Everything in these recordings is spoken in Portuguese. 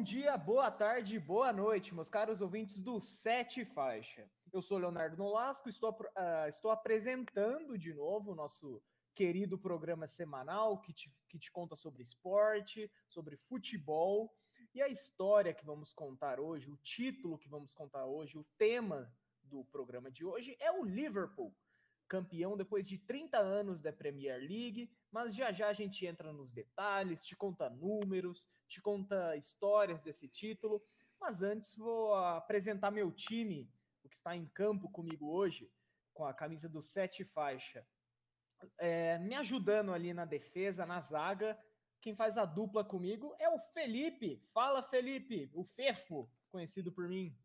Bom dia, boa tarde, boa noite, meus caros ouvintes do Sete Faixa. Eu sou Leonardo Nolasco, estou, uh, estou apresentando de novo o nosso querido programa semanal que te, que te conta sobre esporte, sobre futebol. E a história que vamos contar hoje, o título que vamos contar hoje, o tema do programa de hoje é o Liverpool, campeão depois de 30 anos da Premier League, mas já já a gente entra nos detalhes, te conta números, te conta histórias desse título. Mas antes vou apresentar meu time, o que está em campo comigo hoje, com a camisa do sete faixa. É, me ajudando ali na defesa, na zaga, quem faz a dupla comigo é o Felipe. Fala, Felipe, o Fefo, conhecido por mim.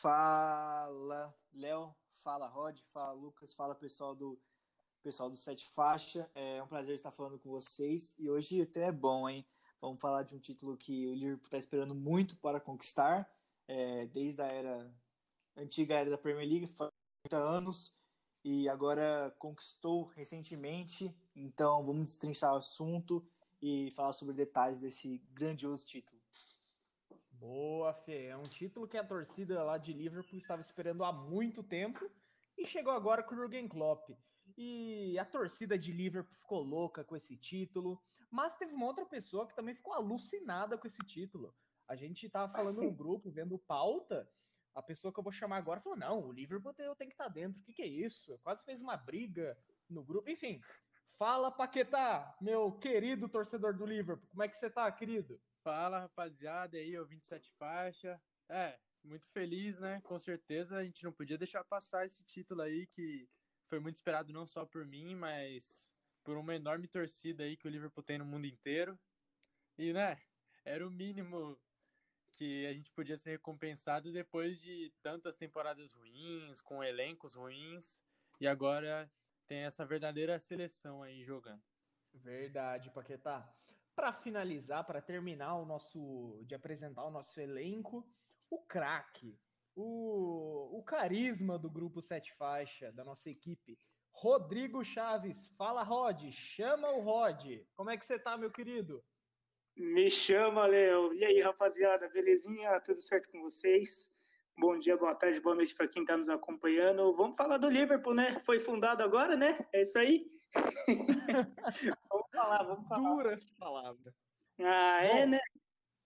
Fala, Léo. Fala, Rod. Fala, Lucas. Fala, pessoal do pessoal do Sete Faixa. É um prazer estar falando com vocês. E hoje até é bom, hein? Vamos falar de um título que o Liverpool está esperando muito para conquistar, é, desde a era antiga era da Premier League, 30 anos, e agora conquistou recentemente. Então vamos destrinchar o assunto e falar sobre detalhes desse grandioso título. Boa, Fê. É um título que a torcida lá de Liverpool estava esperando há muito tempo e chegou agora com o Jurgen Klopp. E a torcida de Liverpool ficou louca com esse título, mas teve uma outra pessoa que também ficou alucinada com esse título. A gente estava falando no grupo, vendo pauta, a pessoa que eu vou chamar agora falou: não, o Liverpool tem, tem que estar tá dentro. O que, que é isso? Quase fez uma briga no grupo. Enfim, fala, Paquetá, meu querido torcedor do Liverpool. Como é que você tá, querido? Fala, rapaziada, aí, eu 27 faixa. É, muito feliz, né? Com certeza a gente não podia deixar passar esse título aí que foi muito esperado não só por mim, mas por uma enorme torcida aí que o Liverpool tem no mundo inteiro. E, né, era o mínimo que a gente podia ser recompensado depois de tantas temporadas ruins, com elencos ruins, e agora tem essa verdadeira seleção aí jogando. Verdade, Paquetá para finalizar, para terminar o nosso de apresentar o nosso elenco, o craque, o, o carisma do grupo Sete Faixa, da nossa equipe, Rodrigo Chaves. Fala, Rod, chama o Rod. Como é que você tá, meu querido? Me chama, Léo. E aí, rapaziada, belezinha? Tudo certo com vocês? Bom dia, boa tarde, boa noite para quem está nos acompanhando. Vamos falar do Liverpool, né? Foi fundado agora, né? É isso aí. falar, vamos falar. Dura palavra. Ah, é, Bom, é, né?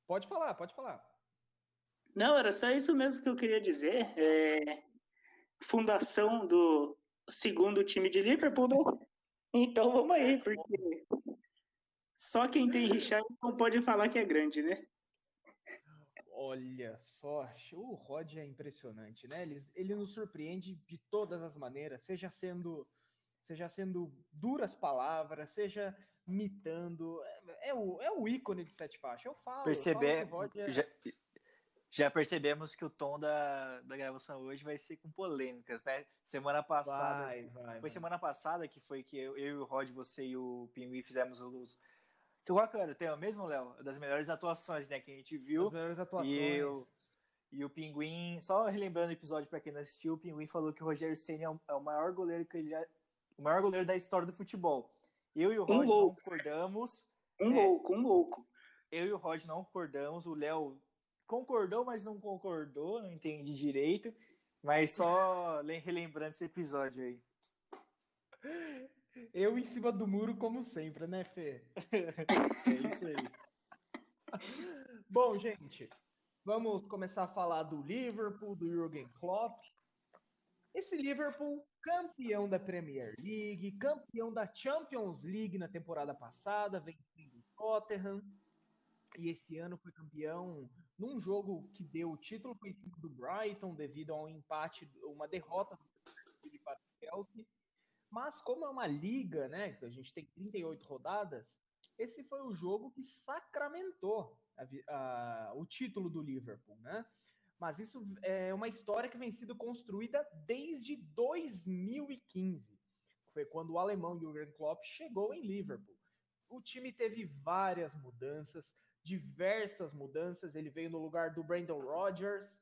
Pode falar, pode falar. Não, era só isso mesmo que eu queria dizer. É... Fundação do segundo time de Liverpool, né? Então vamos aí, porque só quem tem Richard não pode falar que é grande, né? Olha só, o Rod é impressionante, né? Ele, ele nos surpreende de todas as maneiras, seja sendo seja sendo duras palavras, seja mitando. É, é, o, é o ícone de sete faixas. Eu falo. Perceber, eu falo é... já, já, percebemos que o tom da, da gravação hoje vai ser com polêmicas, né? Semana passada. Vai, vai, foi vai. semana passada que foi que eu, eu, o Rod, você e o Pinguim fizemos os. Que qual era o tema mesmo, Léo? Das melhores atuações, né? Que a gente viu. As melhores atuações. E, eu, e o Pinguim, só relembrando o episódio para quem não assistiu, o Pinguim falou que o Rogério Senna é o, é o maior goleiro que ele já o maior goleiro da história do futebol. Eu e o um não concordamos. Um é, louco, um louco. Eu e o Rod não concordamos. O Léo concordou, mas não concordou, não entendi direito. Mas só relembrando esse episódio aí. Eu em cima do muro, como sempre, né, Fê? é isso aí. Bom, gente, vamos começar a falar do Liverpool, do Jürgen Klopp. Esse Liverpool campeão da Premier League, campeão da Champions League na temporada passada, vencendo o Tottenham. E esse ano foi campeão num jogo que deu o título o do Brighton devido a um empate, uma derrota do para o Chelsea. Mas como é uma liga, né, que a gente tem 38 rodadas, esse foi o jogo que sacramentou a, a, o título do Liverpool, né? Mas isso é uma história que vem sendo construída desde 2015. Foi quando o alemão Jürgen Klopp chegou em Liverpool. O time teve várias mudanças, diversas mudanças. Ele veio no lugar do Brandon Rodgers.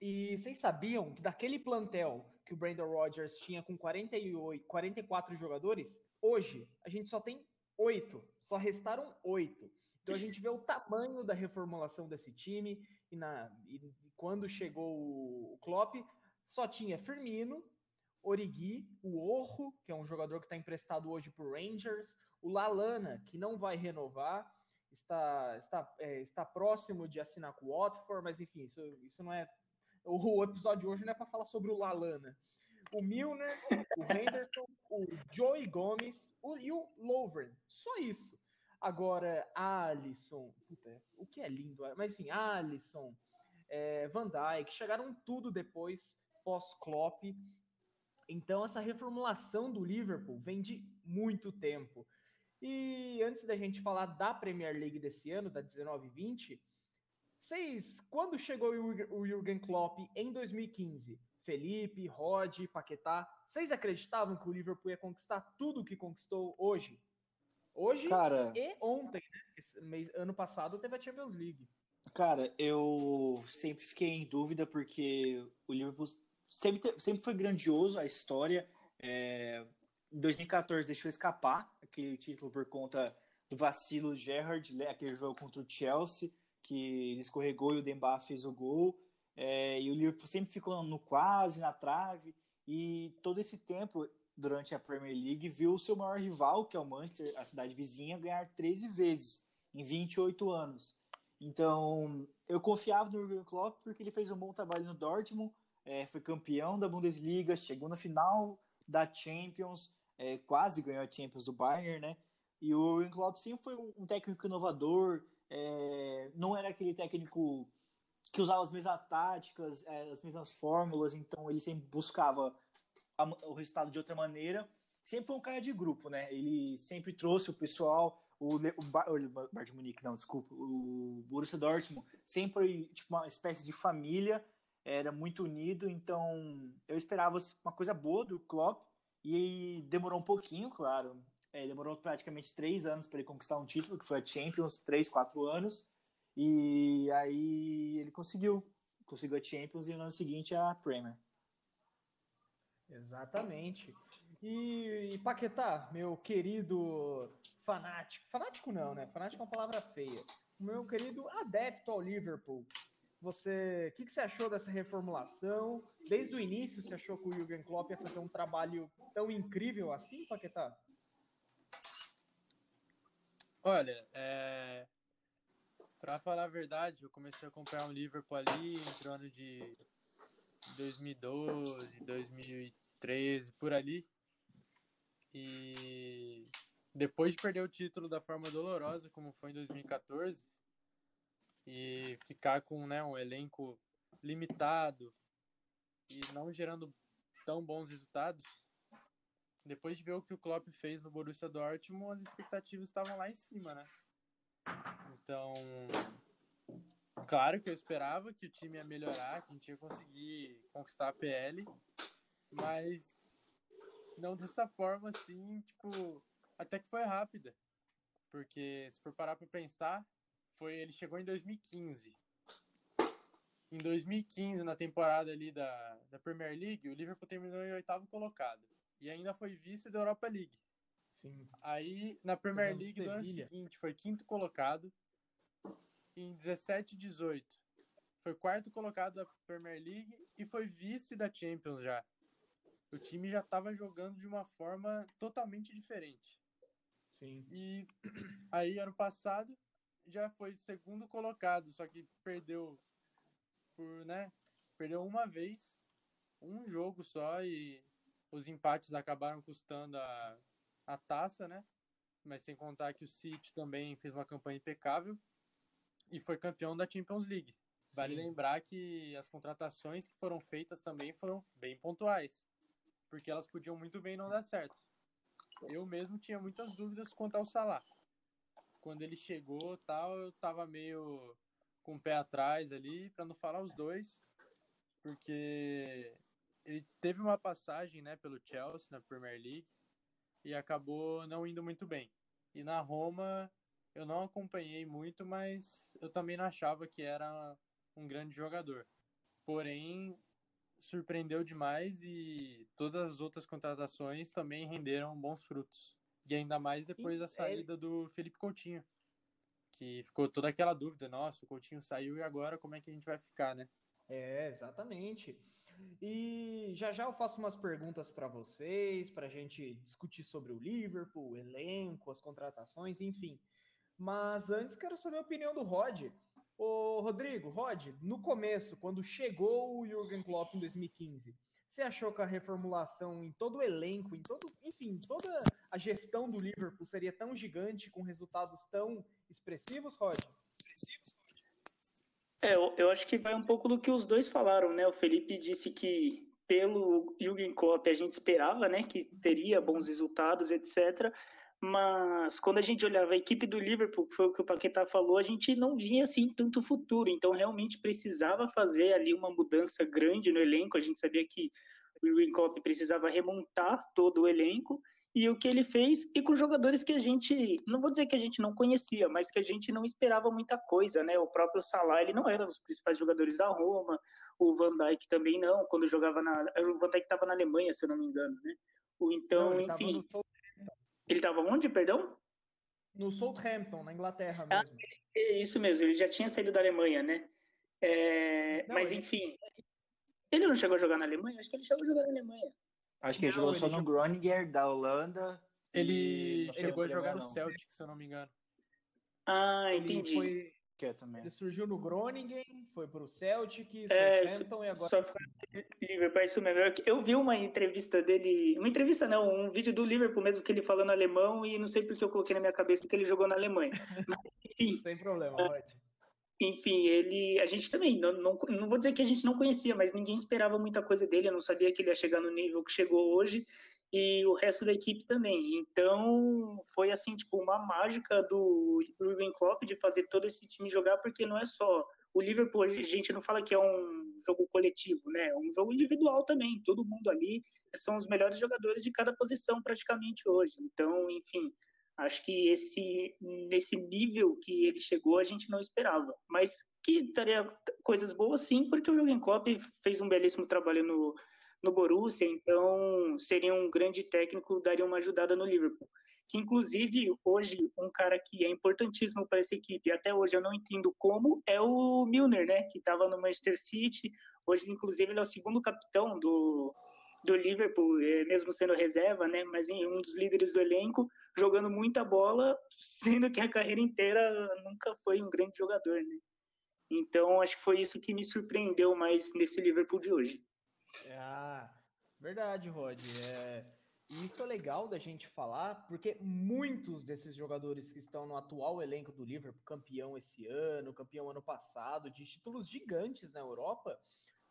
E vocês sabiam que daquele plantel que o Brandon Rodgers tinha com 48, 44 jogadores, hoje a gente só tem oito. Só restaram oito. Então a gente vê o tamanho da reformulação desse time e, na, e quando chegou o Klopp, só tinha Firmino, Origi, o Orro, que é um jogador que está emprestado hoje para Rangers, o Lalana, que não vai renovar, está, está, é, está próximo de assinar com o Watford, mas enfim, isso, isso não é. O, o episódio hoje não é para falar sobre o Lalana. O Milner, o Henderson, o Joey Gomes o, e o Lovren. Só isso. Agora, Alisson, puta, o que é lindo, mas enfim, Alisson, é, Van Dijk, chegaram tudo depois, pós-Klopp. Então, essa reformulação do Liverpool vem de muito tempo. E antes da gente falar da Premier League desse ano, da 19-20, vocês, quando chegou o Jürgen Klopp em 2015, Felipe, Rod, Paquetá, vocês acreditavam que o Liverpool ia conquistar tudo o que conquistou hoje? Hoje cara, e ontem, né? Mês, ano passado teve a Champions League. Cara, eu sempre fiquei em dúvida porque o Liverpool sempre, sempre foi grandioso a história. É, em 2014 deixou escapar aquele título por conta do vacilo Gerrard, né, aquele jogo contra o Chelsea, que ele escorregou e o Demba fez o gol. É, e o Liverpool sempre ficou no quase, na trave. E todo esse tempo, durante a Premier League, viu o seu maior rival, que é o Manchester, a cidade vizinha, ganhar 13 vezes em 28 anos. Então, eu confiava no Jurgen Klopp porque ele fez um bom trabalho no Dortmund, é, foi campeão da Bundesliga, chegou na final da Champions, é, quase ganhou a Champions do Bayern, né? E o Jurgen Klopp sempre foi um técnico inovador, é, não era aquele técnico que usava as mesmas táticas, é, as mesmas fórmulas, então ele sempre buscava o resultado de outra maneira. Sempre foi um cara de grupo, né? Ele sempre trouxe o pessoal, o, o, o Bayern Munique, não, desculpa, o Borussia Dortmund sempre tipo uma espécie de família, era muito unido, então eu esperava uma coisa boa do Klopp, e demorou um pouquinho, claro. É, demorou praticamente três anos para ele conquistar um título, que foi a Champions, três, quatro anos. E aí ele conseguiu. Conseguiu a Champions e no ano seguinte a Premier. Exatamente. E, e Paquetá, meu querido fanático. Fanático não, né? Fanático é uma palavra feia. Meu querido adepto ao Liverpool. Você, o que, que, você achou dessa reformulação? Desde o início, você achou que o Jürgen Klopp ia fazer um trabalho tão incrível assim, Paquetá? Olha, é... para falar a verdade, eu comecei a acompanhar o Liverpool ali entre o ano de 2012, 2013, por ali. E depois de perder o título da forma dolorosa, como foi em 2014, e ficar com né, um elenco limitado e não gerando tão bons resultados, depois de ver o que o Klopp fez no Borussia Dortmund, as expectativas estavam lá em cima, né? Então, claro que eu esperava que o time ia melhorar, que a gente ia conseguir conquistar a PL, mas não dessa forma assim, tipo, até que foi rápida. Porque se for parar para pensar, foi ele chegou em 2015. Em 2015, na temporada ali da, da Premier League, o Liverpool terminou em oitavo colocado e ainda foi vice da Europa League. Sim. Aí na Premier League do ano seguinte foi quinto colocado. Em 17 e 18 foi quarto colocado da Premier League e foi vice da Champions já. O time já estava jogando de uma forma totalmente diferente. Sim. E aí ano passado já foi segundo colocado, só que perdeu por, né? Perdeu uma vez, um jogo só e os empates acabaram custando a, a taça, né? Mas sem contar que o City também fez uma campanha impecável e foi campeão da Champions League. Vale Sim. lembrar que as contratações que foram feitas também foram bem pontuais, porque elas podiam muito bem não dar certo. Eu mesmo tinha muitas dúvidas quanto ao Salah quando ele chegou tal, eu tava meio com o pé atrás ali, para não falar os dois, porque ele teve uma passagem, né, pelo Chelsea na Premier League e acabou não indo muito bem. E na Roma eu não acompanhei muito, mas eu também não achava que era um grande jogador. Porém, surpreendeu demais e todas as outras contratações também renderam bons frutos. E ainda mais depois da saída do Felipe Coutinho, Que ficou toda aquela dúvida, nossa, o Coutinho saiu e agora como é que a gente vai ficar, né? É, exatamente. E já já eu faço umas perguntas para vocês, para a gente discutir sobre o Liverpool, o elenco, as contratações, enfim. Mas antes quero saber a opinião do Rod. Ô, Rodrigo, Rod, no começo, quando chegou o Jürgen Klopp em 2015, você achou que a reformulação em todo o elenco, em todo, enfim, toda a gestão do Liverpool seria tão gigante, com resultados tão expressivos, Rod? É, eu, eu acho que vai um pouco do que os dois falaram, né? O Felipe disse que pelo Jürgen Klopp a gente esperava, né, que teria bons resultados, etc mas quando a gente olhava a equipe do Liverpool, que foi o que o Paquetá falou, a gente não vinha assim tanto futuro, então realmente precisava fazer ali uma mudança grande no elenco, a gente sabia que o Jurgen Klopp precisava remontar todo o elenco, e o que ele fez, e com jogadores que a gente, não vou dizer que a gente não conhecia, mas que a gente não esperava muita coisa, né, o próprio Salah, ele não era um dos principais jogadores da Roma, o Van Dijk também não, quando jogava na, o Van Dijk estava na Alemanha, se eu não me engano, né, então, não, enfim... Ele estava onde, perdão? No Southampton, na Inglaterra ah, mesmo. Ah, isso mesmo, ele já tinha saído da Alemanha, né? É, não, mas ele... enfim, ele não chegou a jogar na Alemanha? Acho que ele chegou a jogar na Alemanha. Acho que ele não, jogou ele só jogou... no Groninger, da Holanda. Ele chegou a jogar no Celtic, se eu não me engano. Ah, entendi. Ele foi, que é também. Ele surgiu no Groningen, foi pro Celtic, é, Southampton e agora... Só ficou Liverpool, é isso mesmo. Eu vi uma entrevista dele, uma entrevista não, um vídeo do Liverpool mesmo, que ele falando alemão e não sei porque eu coloquei na minha cabeça que ele jogou na Alemanha. enfim, Sem problema, pode. Enfim, ele, a gente também, não, não, não vou dizer que a gente não conhecia, mas ninguém esperava muita coisa dele, eu não sabia que ele ia chegar no nível que chegou hoje, e o resto da equipe também. Então, foi assim, tipo, uma mágica do Jurgen Klopp de fazer todo esse time jogar, porque não é só o Liverpool, a gente não fala que é um jogo coletivo, né? É um jogo individual também. Todo mundo ali são os melhores jogadores de cada posição praticamente hoje. Então, enfim, acho que esse nesse nível que ele chegou a gente não esperava, mas que teria coisas boas sim, porque o Jurgen Klopp fez um belíssimo trabalho no no Borussia, então seria um grande técnico, daria uma ajudada no Liverpool. Que inclusive hoje um cara que é importantíssimo para essa equipe, até hoje eu não entendo como, é o Milner, né, que estava no Manchester City. Hoje inclusive ele é o segundo capitão do do Liverpool, é, mesmo sendo reserva, né, mas um dos líderes do elenco, jogando muita bola, sendo que a carreira inteira nunca foi um grande jogador, né? Então acho que foi isso que me surpreendeu mais nesse Liverpool de hoje. Ah, verdade, Rod. É, isso é legal da gente falar, porque muitos desses jogadores que estão no atual elenco do Liverpool, campeão esse ano, campeão ano passado, de títulos gigantes na Europa,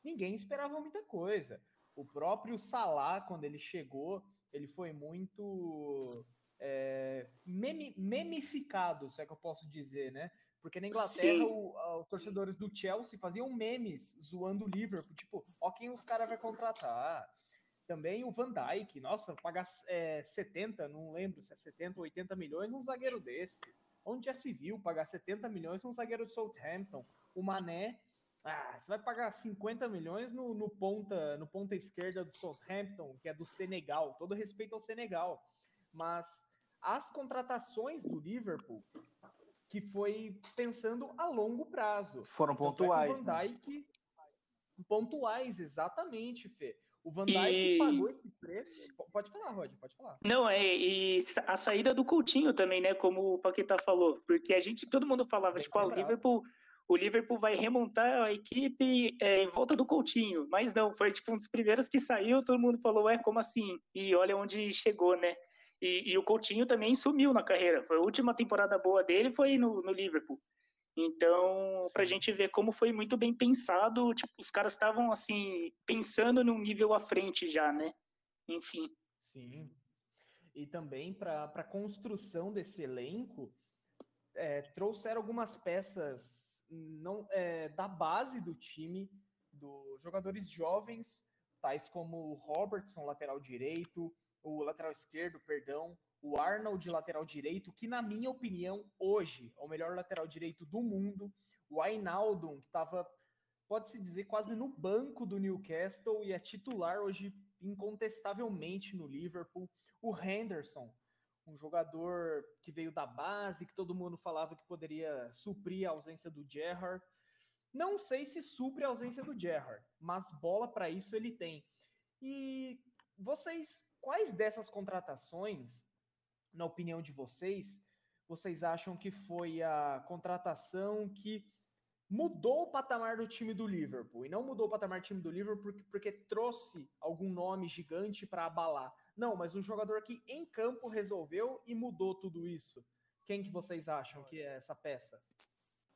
ninguém esperava muita coisa. O próprio Salah, quando ele chegou, ele foi muito é, meme, memificado, se é que eu posso dizer, né? Porque na Inglaterra, o, os torcedores do Chelsea faziam memes zoando o Liverpool. Tipo, ó quem os caras vai contratar. Também o Van Dijk. Nossa, pagar é, 70, não lembro se é 70 ou 80 milhões um zagueiro desse. Onde já se viu pagar 70 milhões um zagueiro de Southampton? O Mané. Ah, você vai pagar 50 milhões no, no, ponta, no ponta esquerda do Southampton, que é do Senegal. Todo respeito ao Senegal. Mas as contratações do Liverpool que foi pensando a longo prazo. Foram é pontuais. É Van né? Dijk, né? pontuais, exatamente, Fê. O Van Dijk e... pagou esse preço. Pode falar, Rod, pode falar. Não, é, e a saída do Coutinho também, né? Como o Paquetá falou. Porque a gente, todo mundo falava, Bem tipo, ah, o Liverpool. O Liverpool vai remontar a equipe é, em volta do Coutinho, mas não, foi tipo um dos primeiros que saiu, todo mundo falou, é, como assim? E olha onde chegou, né? E, e, o Coutinho também sumiu na carreira. Foi a última temporada boa dele foi no, no Liverpool. Então, para a gente ver como foi muito bem pensado, tipo, os caras estavam assim pensando num nível à frente já, né? Enfim. Sim. E também para a construção desse elenco, é, trouxeram algumas peças não é, da base do time, dos jogadores jovens, tais como o Robertson, lateral direito, o lateral esquerdo, perdão, o Arnold, lateral direito, que na minha opinião, hoje, é o melhor lateral direito do mundo, o Ainaldo, que estava, pode-se dizer, quase no banco do Newcastle e é titular hoje incontestavelmente no Liverpool, o Henderson, um jogador que veio da base, que todo mundo falava que poderia suprir a ausência do Gerrard. Não sei se supre a ausência do Gerrard, mas bola para isso ele tem. E vocês, quais dessas contratações, na opinião de vocês, vocês acham que foi a contratação que mudou o patamar do time do Liverpool? E não mudou o patamar do time do Liverpool porque, porque trouxe algum nome gigante para abalar. Não, mas um jogador que em campo resolveu e mudou tudo isso. Quem que vocês acham que é essa peça?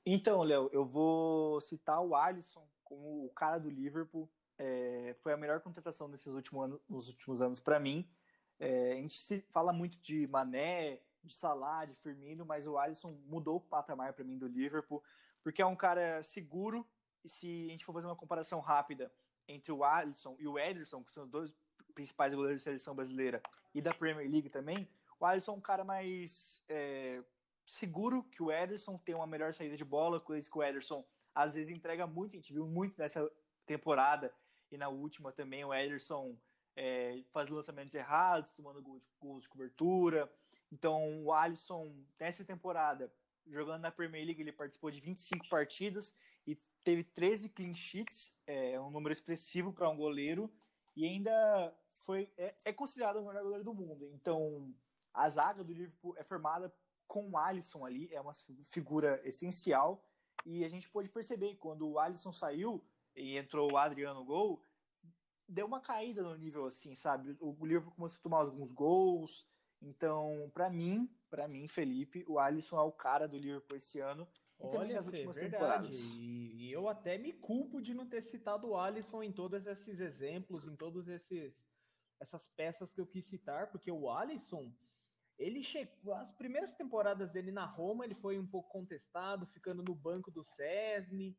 Então, Léo, eu vou citar o Alisson como o cara do Liverpool. É, foi a melhor contratação nesses últimos anos, nos últimos anos para mim. É, a gente se fala muito de Mané, de Salah, de Firmino, mas o Alisson mudou o patamar para mim do Liverpool, porque é um cara seguro. E se a gente for fazer uma comparação rápida entre o Alisson e o Ederson, que são os dois principais goleiros da seleção brasileira e da Premier League também, o Alisson é um cara mais é, seguro que o Ederson, tem uma melhor saída de bola, coisa que o Ederson às vezes entrega muito, a gente viu muito nessa temporada e na última também o Ederson é, faz lançamentos errados, tomando gols de, gols de cobertura. Então o Alisson, nessa temporada, jogando na Premier League, ele participou de 25 partidas e teve 13 clean sheets, é um número expressivo para um goleiro, e ainda foi é, é considerado o melhor goleiro do mundo. Então a zaga do Liverpool é formada com o Alisson ali, é uma figura essencial. E a gente pôde perceber quando o Alisson saiu e entrou o Adriano Gol, deu uma caída no nível assim, sabe? O Liverpool começou a tomar alguns gols. Então, para mim, para mim, Felipe, o Alisson é o cara do Liverpool esse ano. E Olha, também nas últimas verdade. temporadas. E, e eu até me culpo de não ter citado o Alisson em todos esses exemplos, em todos esses essas peças que eu quis citar, porque o Alisson ele chegou, as primeiras temporadas dele na Roma, ele foi um pouco contestado, ficando no banco do Cesni,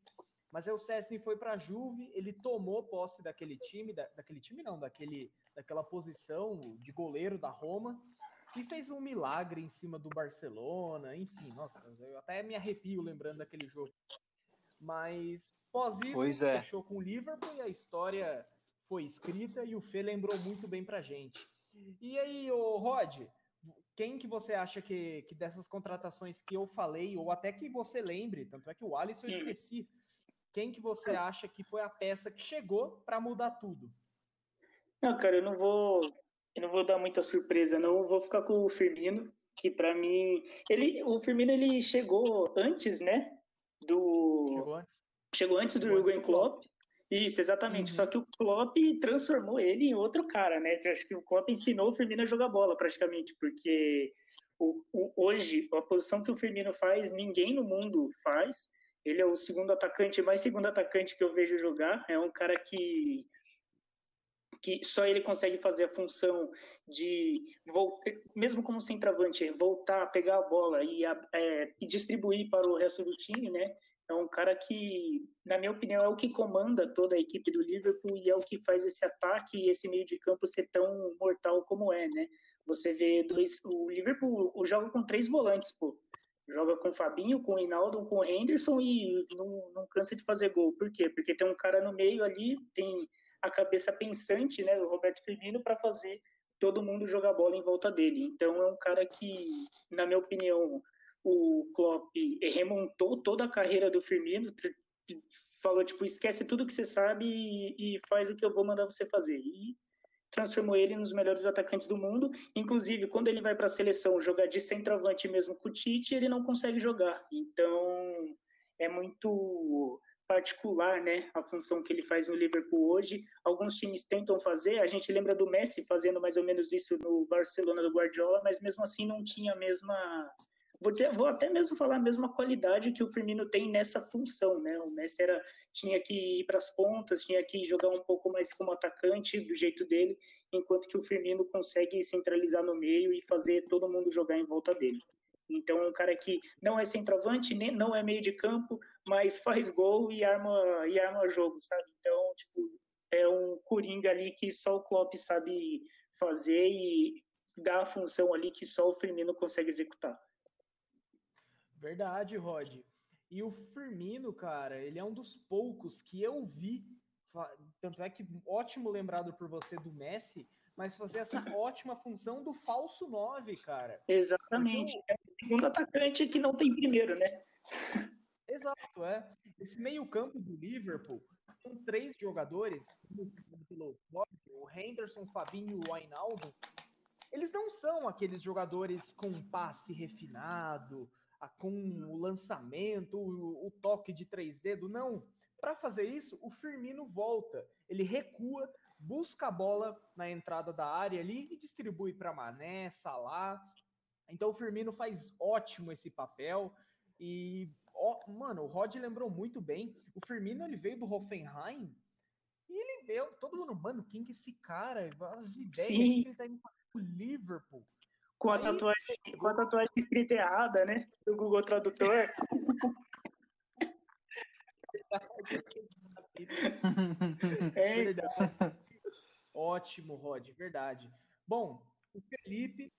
mas aí o Cesni foi para a Juve, ele tomou posse daquele time, da, daquele time não, daquele, daquela posição de goleiro da Roma, e fez um milagre em cima do Barcelona, enfim, nossa, eu até me arrepio lembrando daquele jogo. Mas pós isso, é. fechou com o Liverpool e a história foi escrita e o Fê lembrou muito bem pra gente. E aí, o Rod, quem que você acha que, que dessas contratações que eu falei, ou até que você lembre, tanto é que o Alisson eu esqueci, quem que você acha que foi a peça que chegou para mudar tudo? Não, cara, eu não vou, eu não vou dar muita surpresa, não. Eu vou ficar com o Firmino, que para mim, ele, o Firmino ele chegou antes, né? Do chegou antes, chegou antes do Jurgen Klopp. Isso, exatamente. Uhum. Só que o Klopp transformou ele em outro cara, né? Eu acho que o Klopp ensinou o Firmino a jogar bola, praticamente, porque o, o, hoje, a posição que o Firmino faz, ninguém no mundo faz. Ele é o segundo atacante, mais segundo atacante que eu vejo jogar. É um cara que que só ele consegue fazer a função de voltar, mesmo como centroavante, voltar, pegar a bola e, é, e distribuir para o resto do time, né? É um cara que, na minha opinião, é o que comanda toda a equipe do Liverpool e é o que faz esse ataque e esse meio de campo ser tão mortal como é, né? Você vê dois, o Liverpool joga com três volantes, pô. Joga com o Fabinho, com o Hinaldo, com o Henderson e não, não cansa de fazer gol. Por quê? Porque tem um cara no meio ali, tem a cabeça pensante, né, o Roberto Firmino, para fazer todo mundo jogar bola em volta dele. Então é um cara que, na minha opinião, o Klopp remontou toda a carreira do Firmino, falou tipo esquece tudo que você sabe e, e, faz o que eu vou mandar você fazer e transformou ele nos melhores atacantes do mundo. Inclusive quando ele vai para a seleção jogar de centroavante mesmo com o Tite, ele não consegue jogar. Então é muito particular, né, a função que ele faz no Liverpool hoje. Alguns times tentam fazer, a gente lembra do Messi fazendo mais ou menos isso no Barcelona do Guardiola, mas mesmo assim não tinha a mesma vou dizer, vou até mesmo falar a mesma qualidade que o Firmino tem nessa função, né? O Messi era, tinha que ir para as pontas, tinha que jogar um pouco mais como atacante do jeito dele, enquanto que o Firmino consegue centralizar no meio e fazer todo mundo jogar em volta dele. Então é um cara que não é centroavante, nem não é meio de campo, mas faz gol e arma e arma jogo, sabe? Então, tipo, é um coringa ali que só o Klopp sabe fazer e dar a função ali que só o Firmino consegue executar. Verdade, Rod. E o Firmino, cara, ele é um dos poucos que eu vi. Tanto é que ótimo lembrado por você do Messi, mas fazer essa ótima função do falso 9, cara. Exatamente. É o segundo atacante que não tem primeiro, né? Exato, é. Esse meio-campo do Liverpool são três jogadores, o Henderson, Fabinho e o Ainaldo. Eles não são aqueles jogadores com passe refinado, com o lançamento, o, o toque de três dedos, não. Para fazer isso, o Firmino volta, ele recua, busca a bola na entrada da área ali e distribui para Mané, Salah. Então o Firmino faz ótimo esse papel e ó, mano, o Rod lembrou muito bem. O Firmino ele veio do Hoffenheim e ele veio, todo mundo, mano, quem que é esse cara? As ideias Sim. que ele tá indo para o Liverpool. Com a, tatuagem, com a tatuagem escrita errada, né? Do Google Tradutor. É, Verdade. Ótimo, Rod, verdade. Bom, o Felipe.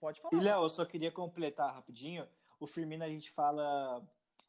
Pode falar. E, Léo, eu só queria completar rapidinho. O Firmino a gente fala.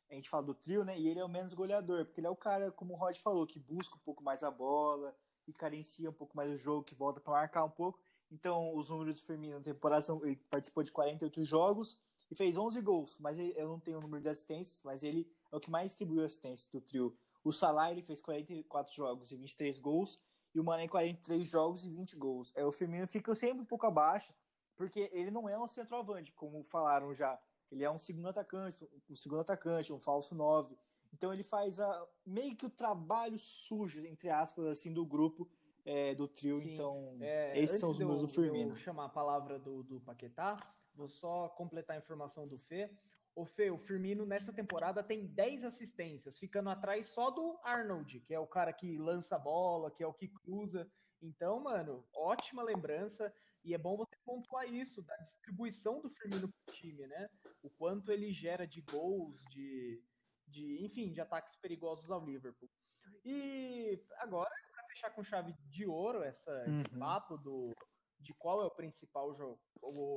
A gente fala do trio, né? E ele é o menos goleador, porque ele é o cara, como o Rod falou, que busca um pouco mais a bola e carencia um pouco mais o jogo, que volta para marcar um pouco. Então, os números do Firmino na temporada são, ele participou de 48 jogos e fez 11 gols, mas ele- eu não tenho o número de assistências, mas ele é o que mais distribuiu assistências do trio. O Salah ele fez 44 jogos e 23 gols, e o Mané 43 jogos e 20 gols. É, o Firmino fica sempre um pouco abaixo, porque ele não é um centroavante, como falaram já. Ele é um segundo atacante, um segundo atacante, um falso 9. Então ele faz a, meio que o trabalho sujo, entre aspas, assim, do grupo, é, do trio. Sim. Então, É, esses são os números do Firmino. chamar a palavra do, do Paquetá, vou só completar a informação do Fê. O Fê, o Firmino nessa temporada tem 10 assistências, ficando atrás só do Arnold, que é o cara que lança a bola, que é o que cruza. Então, mano, ótima lembrança. E é bom você pontuar isso, da distribuição do Firmino pro time, né? O quanto ele gera de gols, de, de enfim, de ataques perigosos ao Liverpool. E agora, fechar com chave de ouro essa, esse Uhum. papo do, de qual é o principal jogo,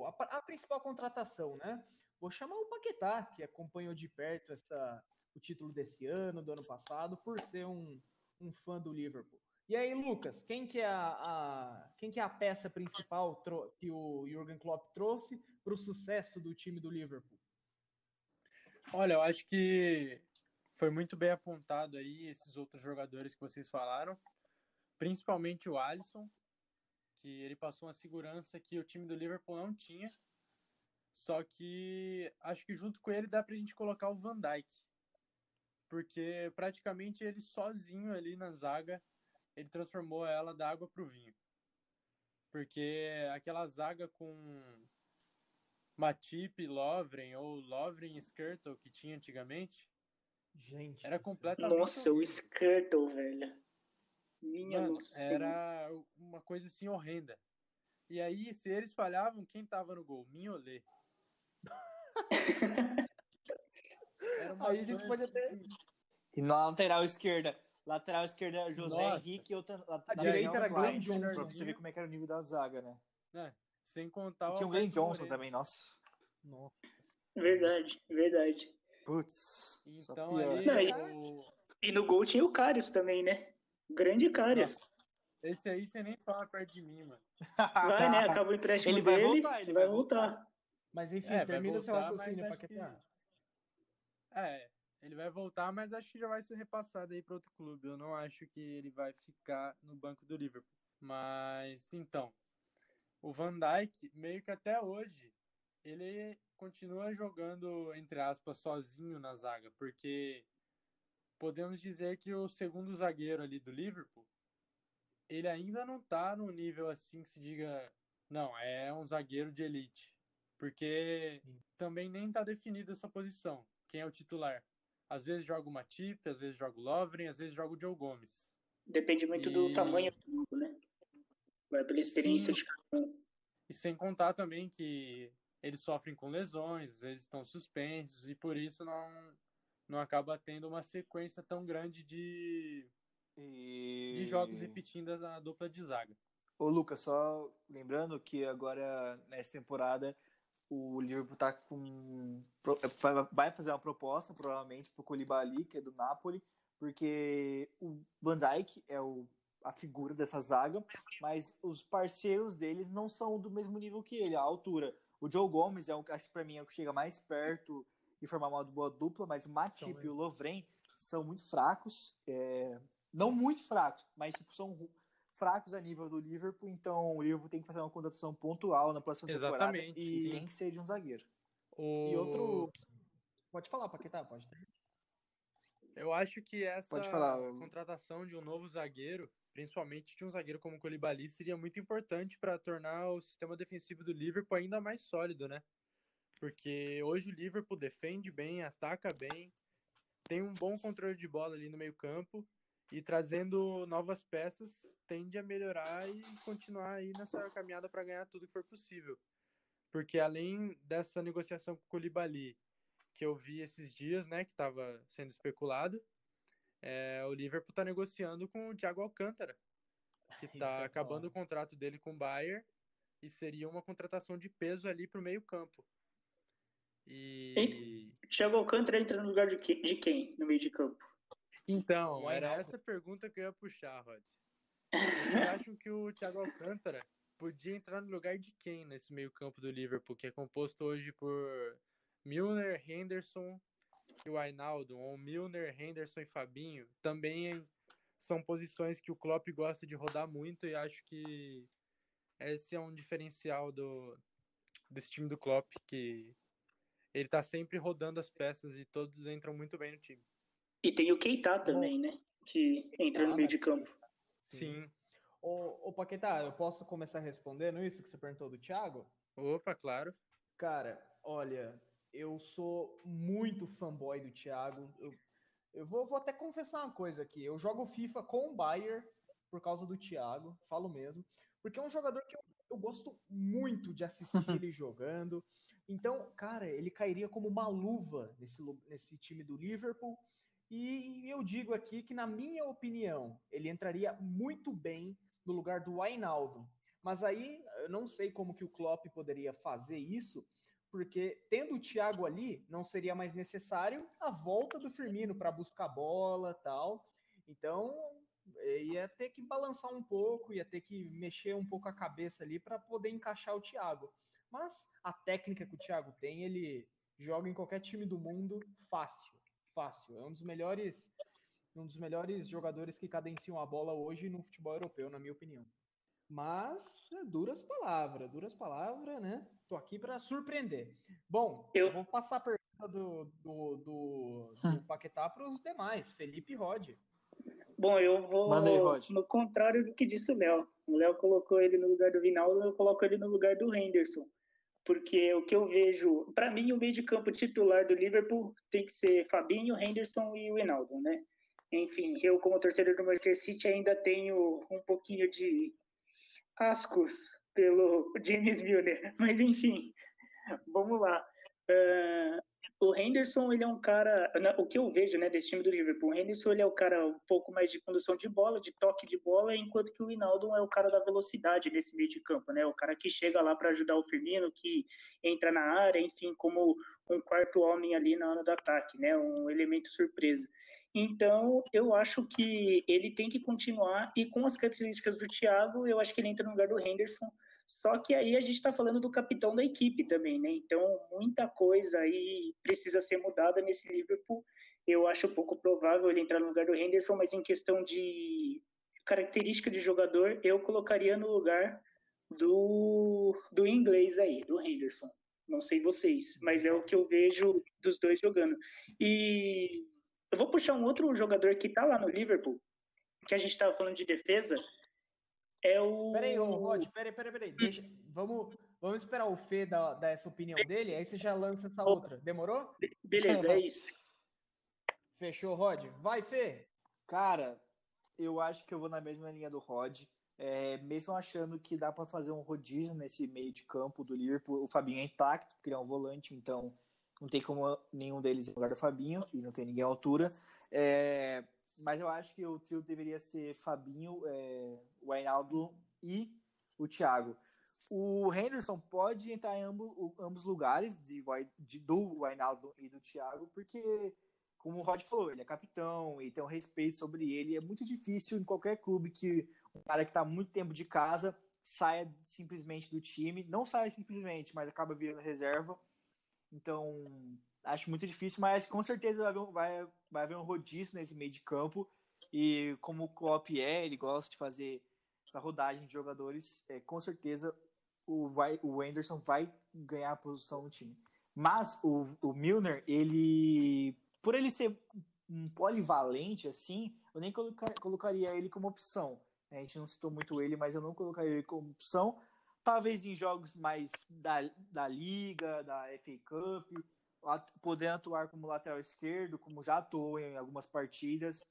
a, a principal contratação, né? Vou chamar o Paquetá, que acompanhou de perto essa, o título desse ano, do ano passado, por ser um, um fã do Liverpool. E aí, Lucas, quem que é a, a- quem que é a peça principal que o Jürgen Klopp trouxe para o sucesso do time do Liverpool? Olha, eu acho que foi muito bem apontado aí esses outros jogadores que vocês falaram, principalmente o Alisson, que ele passou uma segurança que o time do Liverpool não tinha. Só que acho que junto com ele dá pra gente colocar o Van Dijk. Porque praticamente ele sozinho ali na zaga, ele transformou ela da água pro vinho. Porque aquela zaga com Matip, Lovren ou Lovren e Skirtle que tinha antigamente, Gente. era completamente Nossa, o. Skirtle, velho. Minha Mano, nossa senhora. era uma coisa assim horrenda. E aí, se eles falhavam, quem tava no gol? Minholê. Era uma Aí a gente pode até- assim- E na lateral esquerda, lateral esquerda, José Nossa. Henrique e outra A lateral direita era Glenn Johnson. Pra você ver como é que era o nível da zaga, né? É, sem contar o Tinha o Glenn Johnson Moreira. também, nossa. Nossa. Verdade, verdade. Putz. Então ali, e- o... E no gol tinha o Karius também, né? Grande. Nossa, esse aí você nem fala perto de mim, mano. Vai, né? Acaba o empréstimo Ele vai dele. voltar, ele vai vai voltar. Mas enfim, É, vai termina seu raciocínio, Paquetá. É, ele vai voltar, mas acho que já vai ser repassado aí para outro clube. Eu não acho que ele vai ficar no banco do Liverpool. Mas então, o Van Dijk meio que até hoje ele continua jogando entre aspas sozinho na zaga, porque podemos dizer que o segundo zagueiro ali do Liverpool, ele ainda não tá no nível assim que se diga, não, é um zagueiro de elite, porque Sim. também nem tá definida essa posição, quem é o titular. Às vezes joga o Matip, às vezes joga o Lovren, às vezes joga o Joe Gomes. Depende muito do E- tamanho do jogo, né? Vai pela experiência Sim. de cada um. E sem contar também que eles sofrem com lesões, às vezes estão suspensos, e por isso não, não acaba tendo uma sequência tão grande de, E... de jogos repetindo a dupla de zaga. Ô, Lucas, só lembrando que agora, nessa temporada, o Liverpool tá com. Vai fazer uma proposta, provavelmente, pro Koulibaly, que é do Napoli, porque o Van Dijk é o a figura dessa zaga, mas os parceiros deles não são do mesmo nível que ele, a altura. O Joe Gomes é o acho que para mim é o que chega mais perto de formar uma boa dupla, mas o Matip e o Lovren são muito fracos, é, não muito fracos, mas tipo, são fracos a nível do Liverpool, então o Liverpool tem que fazer uma contratação pontual na próxima Exatamente, temporada e sim. tem que ser de um zagueiro. O... E outro Pode falar, Paquetá, pode ter. Eu acho que essa contratação de um novo zagueiro, principalmente de um zagueiro como o Colibali, seria muito importante para tornar o sistema defensivo do Liverpool ainda mais sólido, né? Porque hoje o Liverpool defende bem, ataca bem, tem um bom controle de bola ali no meio-campo e trazendo novas peças tende a melhorar e continuar aí nessa caminhada para ganhar tudo que for possível. Porque além dessa negociação com o Colibali que eu vi esses dias, né, que estava sendo especulado, é, o Liverpool está negociando com o Thiago Alcântara, que está acabando o contrato dele com o Bayern e seria uma contratação de peso ali para o meio campo. E... Thiago Alcântara entra no lugar de, que, de quem no meio de campo? Então, era essa a pergunta que eu ia puxar, Rod. Vocês acham que o Thiago Alcântara podia entrar no lugar de quem nesse meio campo do Liverpool, que é composto hoje por Milner, Henderson e o Ainaldo, ou Milner, Henderson e Fabinho, também são posições que o Klopp gosta de rodar muito e acho que esse é um diferencial do desse time do Klopp, que ele tá sempre rodando as peças e todos entram muito bem no time. E tem o Keita também, né? Que entra no meio de campo. Sim. Sim. Ô, ô Paquetá, eu posso começar respondendo isso que você perguntou do Thiago? Opa, claro. Cara, olha, eu sou muito fanboy do Thiago. Eu, eu vou, vou, até confessar uma coisa aqui. Eu jogo FIFA com o Bayer por causa do Thiago, falo mesmo. Porque é um jogador que eu, eu gosto muito de assistir ele jogando. Então, cara, ele cairia como uma luva nesse, nesse time do Liverpool. E eu digo aqui que, na minha opinião, ele entraria muito bem no lugar do Ainaldo. Mas aí, eu não sei como que o Klopp poderia fazer isso, porque tendo o Thiago ali, não seria mais necessário a volta do Firmino para buscar bola tal. Então, eh, ia ter que balançar um pouco, ia ter que mexer um pouco a cabeça ali para poder encaixar o Thiago. Mas a técnica que o Thiago tem, ele joga em qualquer time do mundo fácil, fácil. É um dos melhores, um dos melhores jogadores que cadenciam a bola hoje no futebol europeu, na minha opinião. Mas é duras palavras, duras palavras, né? Tô aqui para surpreender. Bom, eu... vou passar a pergunta do, do, do, do Paquetá para os demais, Felipe e Rod. Bom, eu vou aí, no contrário do que disse o Léo. O Léo colocou ele no lugar do Vinaldo, eu coloco ele no lugar do Henderson. Porque o que eu vejo, para mim, o meio de campo titular do Liverpool tem que ser Fabinho, Henderson e o né? Enfim, eu, como torcedor do Manchester City, ainda tenho um pouquinho de ascos pelo James Milner. Mas enfim, vamos lá. O Henderson, ele é um cara, o que eu vejo, né, desse time do Liverpool, o Henderson, ele é o cara um pouco mais de condução de bola, de toque de bola, enquanto que o Hinaldo é o cara da velocidade nesse meio de campo, né, o cara que chega lá para ajudar o Firmino, que entra na área, enfim, como um quarto homem ali na hora do ataque, né, um elemento surpresa. Então, eu acho que ele tem que continuar, e com as características do Thiago, eu acho que ele entra no lugar do Henderson, só que aí a gente está falando do capitão da equipe também, né? Então, muita coisa aí precisa ser mudada nesse Liverpool. Eu acho pouco provável ele entrar no lugar do Henderson, mas em questão de característica de jogador, eu colocaria no lugar do, do inglês aí, do Henderson. Não sei vocês, mas é o que eu vejo dos dois jogando. E eu vou puxar um outro jogador que está lá no Liverpool, que a gente estava falando de defesa, é o. Peraí, ô, Rod, peraí, peraí, peraí. Deixa, vamos, vamos esperar o Fê dar, dar essa opinião dele, aí você já lança essa outra. Demorou? Beleza, é isso. Fechou, Rod. Vai, Fê. Cara, eu acho que eu vou na mesma linha do Rod. É, mesmo achando que dá para fazer um rodízio nesse meio de campo do Liverpool, o Fabinho é intacto, porque ele é um volante, então não tem como nenhum deles lugar do Fabinho, e não tem ninguém à altura. É, mas eu acho que o trio deveria ser Fabinho, é, o Ainaldo e o Thiago. O Henderson pode entrar em ambos, ambos lugares de, de, do Ainaldo e do Thiago, porque como o Rod falou, ele é capitão e tem um respeito sobre ele. É muito difícil em qualquer clube que um cara que está muito tempo de casa saia simplesmente do time. Não saia simplesmente, mas acaba virando reserva. Então, acho muito difícil, mas com certeza vai haver, um, vai, vai haver um rodízio nesse meio de campo. E como o Klopp é, ele gosta de fazer essa rodagem de jogadores, é, com certeza o, vai, o Anderson vai ganhar a posição no time. Mas o, o Milner, ele por ele ser um polivalente assim, eu nem colocar, colocaria ele como opção. A gente não citou muito ele, mas eu não colocaria ele como opção. Talvez em jogos mais da, da Liga, da FA Cup, podendo atuar como lateral esquerdo, como já atuou em algumas partidas.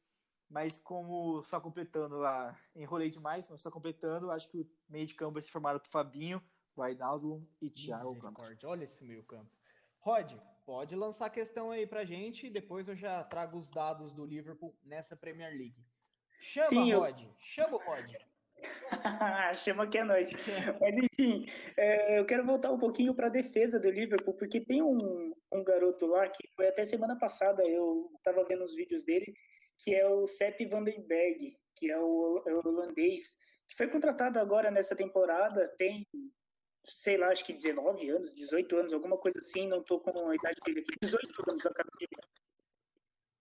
Mas como só completando lá, enrolei demais, mas só completando, acho que o meio de campo vai ser formado por Fabinho, Wijnaldum e Thiago Campos. Olha esse meio campo. Rod, pode lançar a questão aí pra gente e depois eu já trago os dados do Liverpool nessa Premier League. Chama, Sim, Rod. Eu... Chama o Rod. Chama que é nós. Mas enfim, é, eu quero voltar um pouquinho para a defesa do Liverpool, porque tem um, um garoto lá que foi até semana passada, eu estava vendo os vídeos dele, que é o Sepp Vandenberg, que é o, é o holandês, que foi contratado agora nessa temporada, tem sei lá, acho que 19 anos, 18 anos, alguma coisa assim, não tô com a idade dele aqui, 18 anos acabei de ver.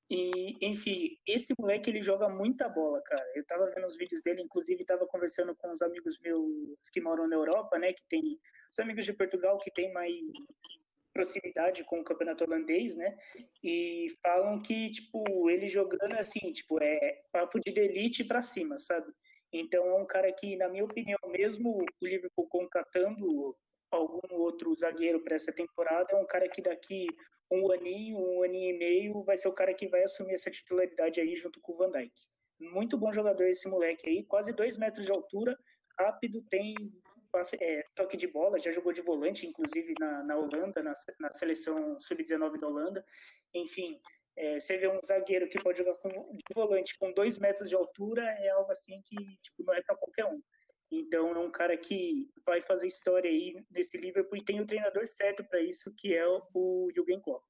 E, enfim, esse moleque ele joga muita bola, cara. Eu tava vendo os vídeos dele, inclusive tava conversando com os amigos meus que moram na Europa, né, que tem os amigos de Portugal que tem mais proximidade com o campeonato holandês, né? E falam que tipo, ele jogando assim, tipo, é papo de elite para cima, sabe? Então é um cara que, na minha opinião, mesmo o Liverpool contratando algum outro zagueiro para essa temporada, é um cara que daqui um aninho, um aninho e meio, vai ser o cara que vai assumir essa titularidade aí junto com o Van Dijk. Muito bom jogador esse moleque aí, quase dois metros de altura, rápido, tem é, toque de bola, já jogou de volante, inclusive na, na Holanda, na, na seleção sub-19 da Holanda. Enfim, é, você vê um zagueiro que pode jogar com, de volante com dois metros de altura, é algo assim que tipo, não é para qualquer um. Então é um cara que vai fazer história aí nesse Liverpool e tem o treinador certo para isso, que é o Jürgen Klopp.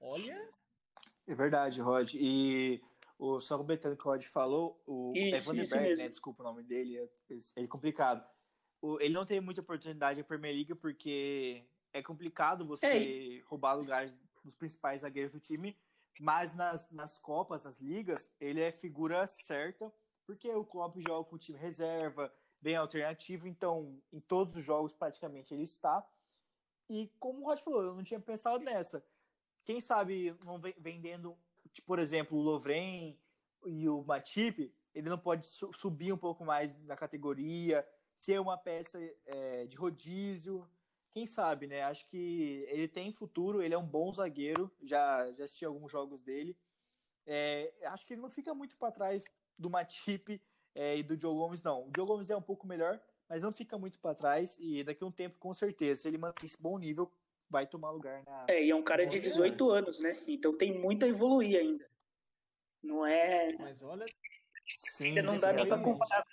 Olha! É verdade, Rod. E o só completando o que o Rod falou, o isso, Evan né, desculpa o nome dele, é, é complicado. Ele não tem muita oportunidade na Premier League porque é complicado você é. roubar lugares dos principais zagueiros do time mas nas, nas Copas, nas ligas, ele é figura certa, porque o Klopp joga com o time reserva, bem alternativo, então em todos os jogos praticamente ele está. E como o Rod falou, eu não tinha pensado nessa. Quem sabe não vendendo, tipo, por exemplo, o Lovren e o Matip, ele não pode su subir um pouco mais na categoria, ser uma peça é, de rodízio, quem sabe, né? Acho que ele tem futuro, ele é um bom zagueiro, já, já assisti alguns jogos dele. É, acho que ele não fica muito para trás do Matip é, e do Joe Gomes, não. O Joe Gomes é um pouco melhor, mas não fica muito para trás e daqui a um tempo, com certeza, se ele manter esse bom nível, vai tomar lugar na. É, e é um cara de 18 anos, né? Então tem muito a evoluir ainda. Não é. Mas olha. Sim, ainda não dá nem para comparar.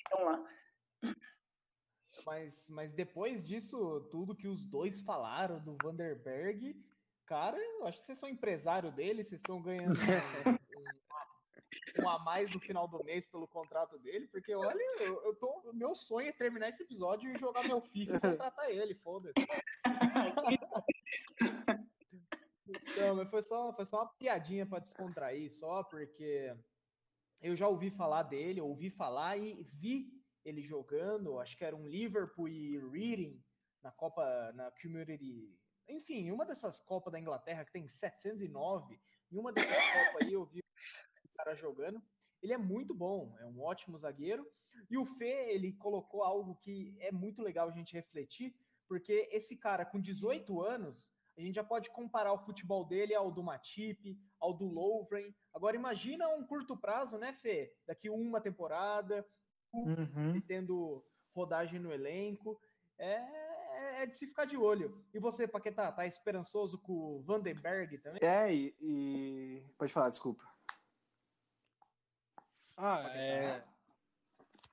Então lá. Mas, mas depois disso, tudo que os dois falaram do Vanderberg, cara, eu acho que vocês são empresário dele, vocês estão ganhando um, um, a mais no final do mês pelo contrato dele, porque olha, eu, eu tô, meu sonho é terminar esse episódio e jogar meu FIFA e contratar ele, foda-se. Então, mas foi só, foi só uma piadinha para descontrair, só porque eu já ouvi falar dele, ouvi falar e vi ele jogando, acho que era um Liverpool e Reading na Copa, na Community, enfim, uma dessas Copas da Inglaterra que tem 709, em uma dessas Copas aí eu vi o cara jogando. Ele é muito bom, é um ótimo zagueiro. E o Fê, ele colocou algo que é muito legal a gente refletir, porque esse cara com 18 anos, a gente já pode comparar o futebol dele ao do Matip, ao do Lovren. Agora imagina um curto prazo, né, Fê? Daqui uma temporada, uhum. tendo rodagem no elenco. É, é, de se ficar de olho. E você, Paquetá, tá esperançoso com o Vandenberg também? É, e, e... Pode falar, desculpa. Ah, é.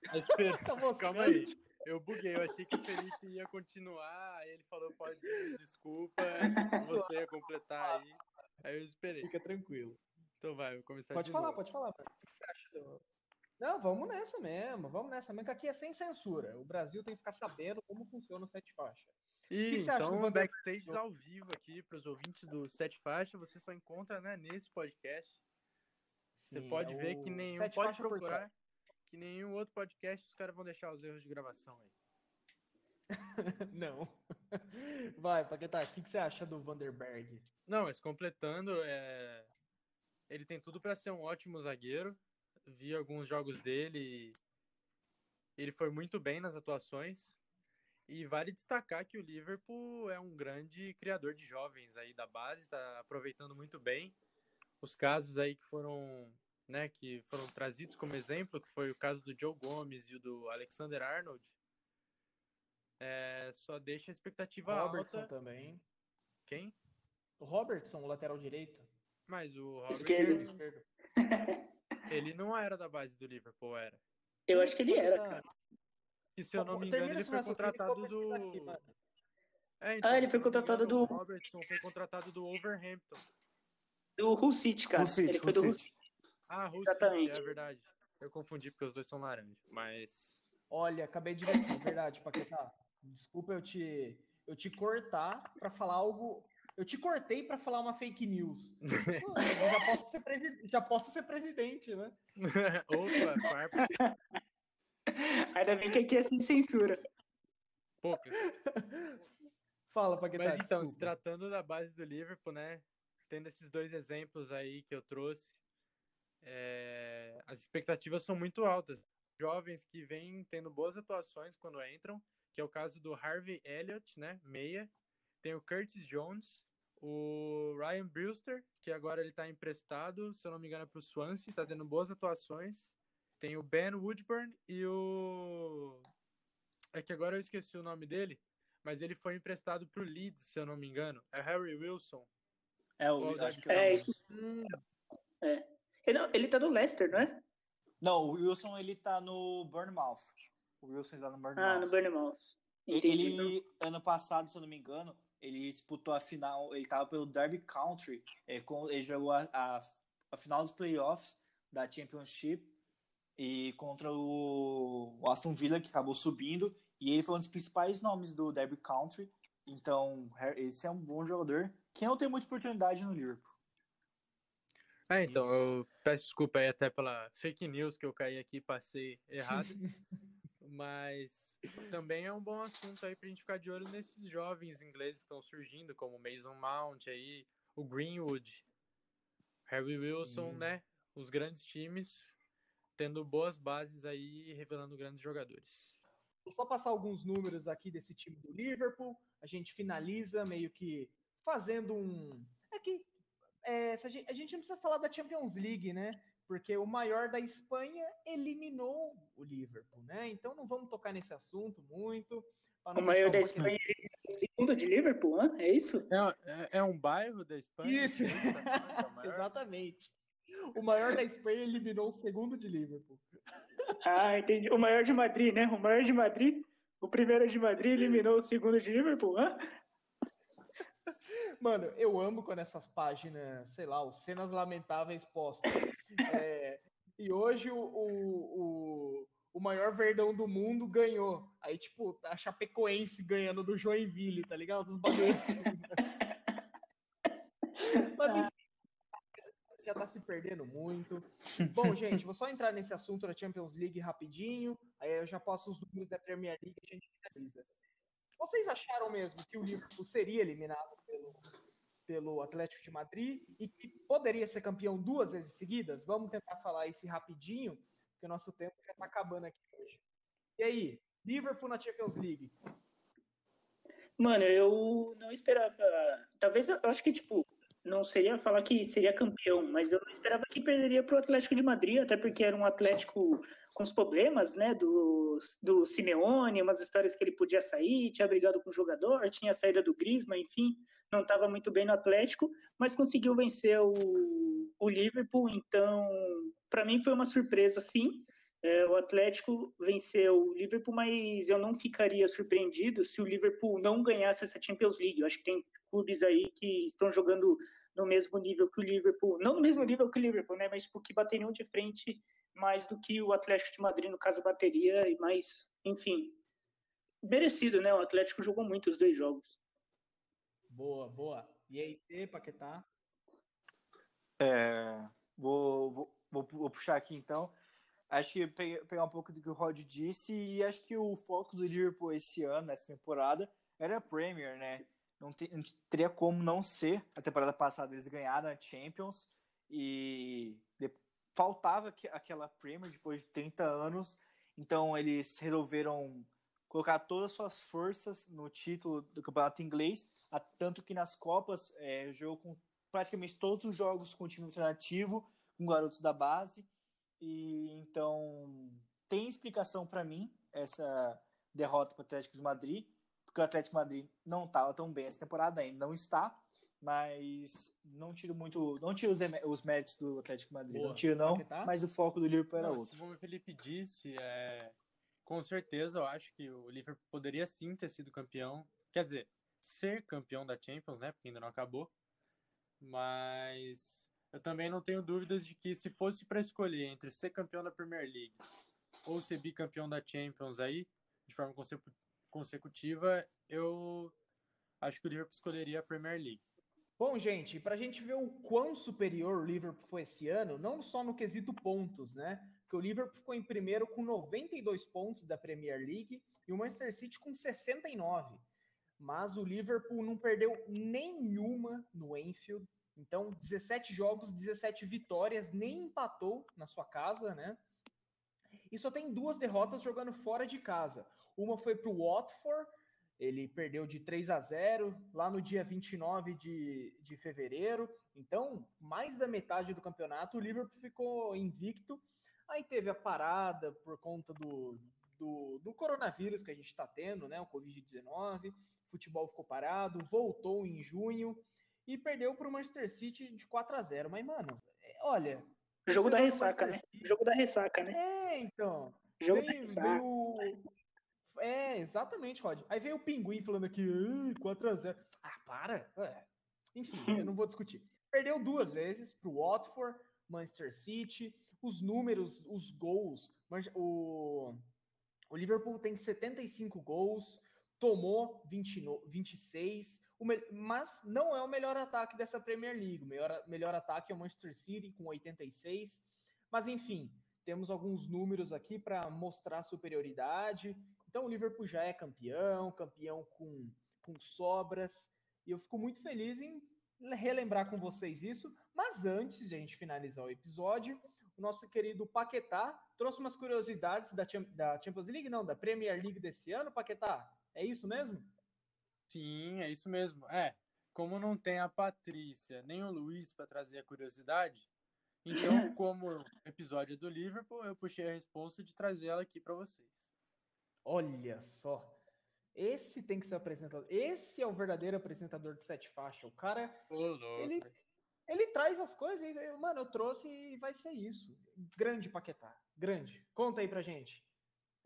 A esperança... Calma aí. Eu buguei, eu achei que o Felipe ia continuar, aí ele falou, pode, desculpa, você ia completar aí. Aí eu esperei. Fica tranquilo. Então vai, vou começar Pode de falar, novo. pode falar. O que você acha do- Não, vamos nessa mesmo, vamos nessa mesmo, que aqui é sem censura. O Brasil tem que ficar sabendo como funciona o sete faixa. E que você do então, Vanderbilt? backstage ao vivo aqui para os ouvintes do Sete Faixa, você só encontra né, nesse podcast. Você Sim, pode é ver que nenhum. Sete Pode procurar que nenhum outro podcast os caras vão deixar os erros de gravação aí. Não. Vai, Paquetá, o que, que você acha do Vanderberg? Não, mas completando, é... ele tem tudo para ser um ótimo zagueiro. Vi alguns jogos dele. e Ele foi muito bem nas atuações. E vale destacar que o Liverpool é um grande criador de jovens aí da base, está aproveitando muito bem os casos aí que foram, né, que foram trazidos como exemplo, que foi o caso do Joe Gomes e o do Alexander Arnold. É, só deixa a expectativa Robertson alta. também. Quem? O Robertson, o lateral direito. Mas o Robert, Esquerdo. Esquerdo. ele não era da base do Liverpool, era. Eu acho que ele era, Paquetá, cara. E se eu não me engano, ele foi contratado do. aqui, mano. É, ele foi contratado do- O Robertson foi contratado do Overhampton. Do Hull City, cara. Hull City, ele foi do Hull Hull City. Ah, Hull Exatamente. City, é verdade. Eu confundi porque os dois são laranja. Mas. Olha, acabei de ver aqui, verdade, Paquetá. Desculpa eu te, eu te cortar pra falar algo. Eu te cortei pra falar uma fake news. Já posso ser, presi... já posso ser presidente, né? Opa, farpa. Ainda bem que aqui é sem censura. Poucas. Fala, Paquetá. Mas então, se desculpa. tratando da base do Liverpool, né? Tendo esses dois exemplos aí que eu trouxe, é, as expectativas são muito altas. Jovens que vêm tendo boas atuações quando entram, que é o caso do Harvey Elliott, né? Meia. Tem o Curtis Jones, o Ryan Brewster, que agora ele está emprestado, se eu não me engano, para o Swansea, está tendo boas atuações. Tem o Ben Woodburn e o. É que agora eu esqueci o nome dele, mas ele foi emprestado para o Leeds, se eu não me engano. É Harry Wilson. É, o, Ou acho que É, é, o- isso. Ele, não- ele tá no Leicester, não é? Não, o Wilson ele tá no Bournemouth. O Wilson tá no Bournemouth. Ah, no Bournemouth. Ele, Entendi. ele, ano passado, se eu não me engano, ele disputou a final, ele tava pelo Derby Country, é, com, ele jogou a, a, a final dos playoffs da Championship e contra o, o Aston Villa, que acabou subindo, e ele foi um dos principais nomes do Derby Country, então esse é um bom jogador, que não tem muita oportunidade no Liverpool. É, então, eu peço desculpa aí até pela fake news que eu caí aqui e passei errado. mas também é um bom assunto aí pra gente ficar de olho nesses jovens ingleses que estão surgindo, como o Mason Mount aí, o Greenwood, Harry Wilson, Sim. né? Os grandes times tendo boas bases aí e revelando grandes jogadores. Vou só passar alguns números aqui desse time do Liverpool. A gente finaliza meio que fazendo um. É que é, se a, gente, a gente não precisa falar da Champions League, né? Porque o maior da Espanha eliminou o Liverpool, né? Então não vamos tocar nesse assunto muito. O maior da Espanha é o segundo de Liverpool, hã? é isso? É, é- é um bairro da Espanha? Isso. é? Exatamente. O maior da Espanha eliminou o segundo de Liverpool. Ah, entendi. O maior de Madrid, né? O maior de Madrid. O primeiro de Madrid eliminou o segundo de Liverpool, hã? Mano, eu amo quando essas páginas, sei lá, os cenas lamentáveis postam. É, e hoje o, o, o, maior verdão do mundo ganhou. Aí, tipo, a Chapecoense ganhando do Joinville, tá ligado? Dos bagulhos assim. Mas enfim, já tá se perdendo muito. Bom, gente, vou só entrar nesse assunto da Champions League rapidinho. Aí eu já passo os números da Premier League e a gente finaliza. Vocês acharam mesmo que o Liverpool seria eliminado pelo, pelo Atlético de Madrid e que poderia ser campeão duas vezes seguidas? Vamos tentar falar esse rapidinho, porque o nosso tempo já está acabando aqui hoje. E aí, Liverpool na Champions League? Mano, eu não esperava. Talvez eu acho que, tipo, não seria falar que seria campeão, mas eu não esperava que perderia pro Atlético de Madrid, até porque era um Atlético com os problemas, né, do, do Simeone, umas histórias que ele podia sair, tinha brigado com o jogador, tinha a saída do Griezmann, enfim, não estava muito bem no Atlético, mas conseguiu vencer o, o Liverpool, então, para mim foi uma surpresa, sim. É, o Atlético venceu o Liverpool, mas eu não ficaria surpreendido se o Liverpool não ganhasse essa Champions League. Eu acho que tem clubes aí que estão jogando no mesmo nível que o Liverpool, não no mesmo nível que o Liverpool, né, mas porque bateriam de frente mais do que o Atlético de Madrid, no caso, bateria, e mais, enfim, merecido, né? O Atlético jogou muito os dois jogos. Boa, boa. E aí, Paquetá? É, vou, vou, vou, vou, puxar aqui então. Acho que pegar um pouco do que o Rod disse e acho que o foco do Liverpool esse ano, nessa temporada, era a Premier, né? Não, te, não teria como não ser. A temporada passada eles ganharam a Champions e de, faltava aquela Premier depois de 30 anos. Então eles resolveram colocar todas as suas forças no título do campeonato inglês, tanto que nas Copas é, jogou com praticamente todos os jogos com time alternativo, com garotos da base, e então tem explicação para mim essa derrota para o Atlético de Madrid, porque o Atlético de Madrid não estava tão bem essa temporada ainda, não está, mas não tiro muito, não tiro os, os méritos do Atlético de Madrid, Boa. não tiro não, mas o foco do Liverpool era não, outro. Como o Felipe disse, é, com certeza eu acho que o Liverpool poderia sim ter sido campeão. Quer dizer, ser campeão da Champions, né? Porque ainda não acabou. Mas eu também não tenho dúvidas de que se fosse para escolher entre ser campeão da Premier League ou ser bicampeão da Champions aí, de forma consecutiva, eu acho que o Liverpool escolheria a Premier League. Bom, gente, para a gente ver o quão superior o Liverpool foi esse ano, não só no quesito pontos, né? Porque o Liverpool ficou em primeiro com 92 pontos da Premier League e o Manchester City com 69. Mas o Liverpool não perdeu nenhuma no Enfield. Então, 17 jogos, 17 vitórias, nem empatou na sua casa, né? E só tem duas derrotas jogando fora de casa. Uma foi para o Watford, ele perdeu de 3 a 0 lá no dia 29 de, de fevereiro. Então, mais da metade do campeonato, o Liverpool ficou invicto. Aí teve a parada por conta do, do, do coronavírus que a gente está tendo, né? O Covid-19. Futebol ficou parado, voltou em junho e perdeu para o Manchester City de 4 a 0 Mas, mano, é, olha. Jogo da ressaca, né? City... Jogo da ressaca, né? É, então. Jogo veio, da ressaca. Veio... É, exatamente, Rod. Aí veio o Pinguim falando aqui, 4x0. Ah, para! É. Enfim, eu não vou discutir. Perdeu duas vezes para o Watford, Manchester City. Os números, os gols. O, o Liverpool tem 75 gols, tomou 20, 26, mas não é o melhor ataque dessa Premier League. O melhor, melhor ataque é o Manchester City, com 86. Mas enfim, temos alguns números aqui para mostrar superioridade. Então o Liverpool já é campeão, campeão com, com sobras. E eu fico muito feliz em relembrar com vocês isso. Mas antes de a gente finalizar o episódio, o nosso querido Paquetá trouxe umas curiosidades da, da Champions League, não, da Premier League desse ano, Paquetá. É isso mesmo? Sim, é isso mesmo. É, como não tem a Patrícia nem o Luiz para trazer a curiosidade, então, como episódio do Liverpool, eu puxei a responsa de trazer ela aqui para vocês. Olha só. Esse tem que ser o apresentador. Esse é o verdadeiro apresentador de sete faixas. O cara. ele, ele traz as coisas e, mano, eu trouxe e vai ser isso. Grande Paquetá. Grande. Conta aí pra gente.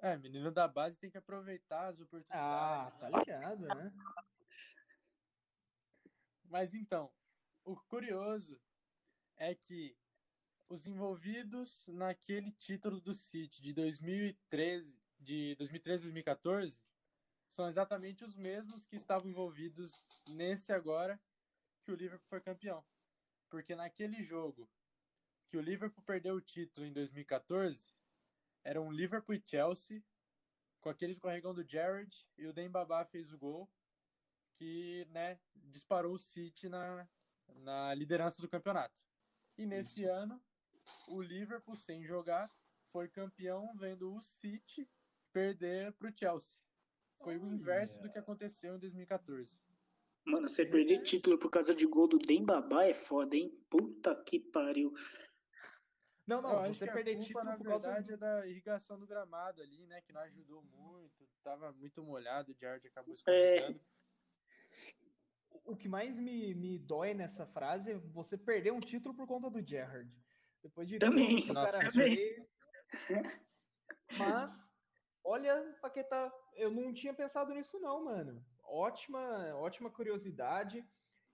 É, menino da base tem que aproveitar as oportunidades. Ah, tá ligado, né? Mas então, o curioso é que os envolvidos naquele título do City de 2013, de 2013 2014, são exatamente os mesmos que estavam envolvidos nesse agora que o Liverpool foi campeão. Porque naquele jogo que o Liverpool perdeu o título em 2014, era um Liverpool e Chelsea, com aquele escorregão do Jared e o Dembaba fez o gol, que né, disparou o City na, na liderança do campeonato. E nesse Isso. ano, o Liverpool, sem jogar, foi campeão vendo o City perder para o Chelsea. Foi oh, o inverso yeah. do que aconteceu em 2014. Mano, você perder título por causa de gol do Dembaba é foda, hein? Puta que pariu. Não, não, você perder culpa, título na por causa verdade, é da irrigação do gramado ali, né? Que não ajudou muito. Tava muito molhado, o Jared acabou escorregando. É. O que mais me, me dói nessa frase é você perder um título por conta do Gerrard. Depois de também. tudo Nossa, cara fez. Mas, olha, Paqueta, eu não tinha pensado nisso não, mano. Ótima, ótima curiosidade.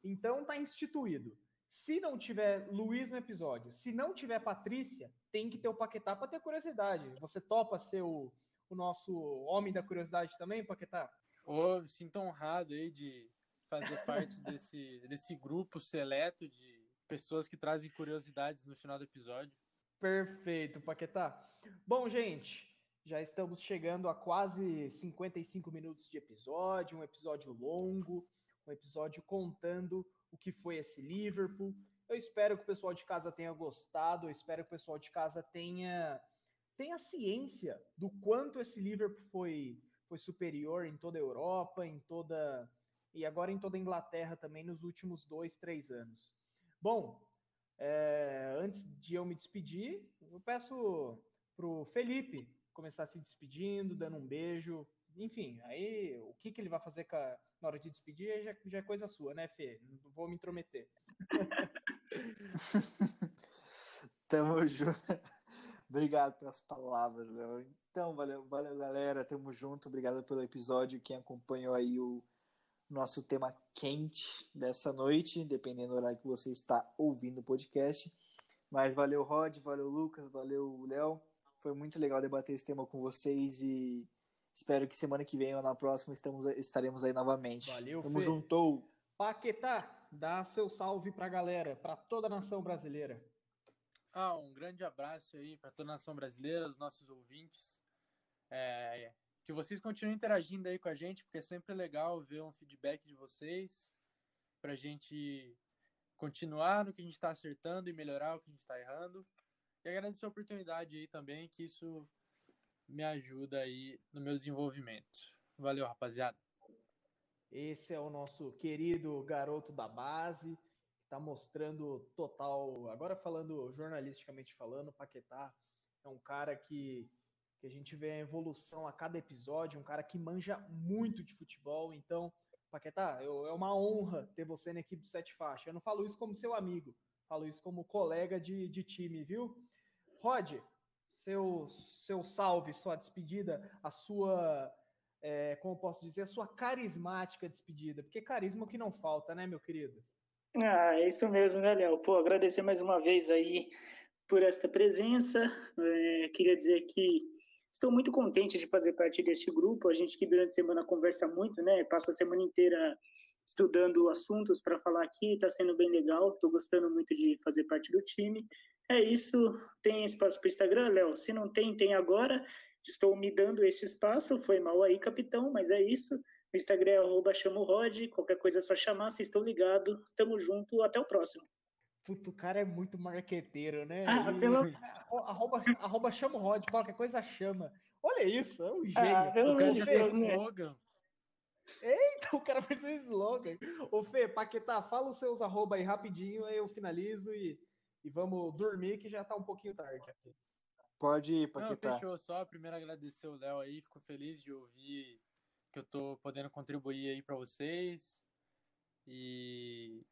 Então tá instituído. Se não tiver Luiz no episódio, se não tiver Patrícia, tem que ter o Paquetá para ter curiosidade. Você topa ser o, o nosso homem da curiosidade também, Paquetá? Me sinto honrado aí de fazer parte desse, desse grupo seleto de pessoas que trazem curiosidades no final do episódio. Perfeito, Paquetá. Bom, gente, já estamos chegando a quase 55 minutos de episódio, um episódio longo, um episódio contando o que foi esse Liverpool. Eu espero que o pessoal de casa tenha gostado, eu espero que o pessoal de casa tenha, tenha ciência do quanto esse Liverpool foi, foi superior em toda a Europa, em toda. e agora em toda a Inglaterra também nos últimos dois, três anos. Bom, é, antes de eu me despedir, eu peço pro Felipe começar se despedindo, dando um beijo. Enfim, aí o que, que ele vai fazer a, na hora de despedir já, já, é coisa sua, né, Fê? Não vou me intrometer. Tamo junto. Obrigado pelas palavras, Léo. Então, valeu, valeu, galera. Tamo junto. Obrigado pelo episódio. Quem acompanhou aí o nosso tema quente dessa noite, dependendo do horário que você está ouvindo o podcast. Mas valeu, Rod, valeu, Lucas, valeu, Léo. Foi muito legal debater esse tema com vocês e espero que semana que vem ou na próxima estamos, estaremos aí novamente. Valeu, Tamo Fê. juntou. Paquetá, dá seu salve pra galera, pra toda a nação brasileira. Ah, um grande abraço aí para toda a nação brasileira, os nossos ouvintes. É, que vocês continuem interagindo aí com a gente, porque é sempre legal ver um feedback de vocês, para a gente continuar no que a gente está acertando e melhorar o que a gente está errando. E agradecer a oportunidade aí também, que isso me ajuda aí no meu desenvolvimento. Valeu, rapaziada. Esse é o nosso querido garoto da base, que está mostrando total. Agora falando jornalisticamente falando, Paquetá é um cara que que a gente vê a evolução a cada episódio, um cara que manja muito de futebol. Então, Paquetá, eu, é uma honra ter você na equipe do Sete Faixa. Eu não falo isso como seu amigo, falo isso como colega de, de time, viu? Rod, seu, seu salve, sua despedida, a sua, é, como posso dizer, a sua carismática despedida, porque carisma é o que não falta, né, meu querido? Ah, é isso mesmo, né, Léo? Pô, agradecer mais uma vez aí por esta presença. É, queria dizer que Estou muito contente de fazer parte deste grupo. A gente que durante a semana conversa muito, né? Passa a semana inteira estudando assuntos para falar aqui, está sendo bem legal. Estou gostando muito de fazer parte do time. É isso. Tem espaço para o Instagram, Léo? Se não tem, tem agora. Estou me dando esse espaço. Foi mal aí, capitão, mas é isso. O Instagram é arroba chamorod. Qualquer coisa é só chamar. Vocês estão ligados. Tamo junto. Até o próximo. Puto, o cara é muito marqueteiro, né? Ah, e... pelo... arroba, arroba chama o Rod, qualquer coisa chama. Olha isso, é um ah, gênio. Ah, pelo o cara Deus, né? slogan. Eita, o cara fez um slogan. Ô Fê, Paquetá, fala os seus arroba aí rapidinho, aí eu finalizo e, e vamos dormir que já tá um pouquinho tarde aqui. Pode ir, Paquetá. Não, fechou só. Primeiro agradecer o Léo aí, fico feliz de ouvir que eu tô podendo contribuir aí para vocês. E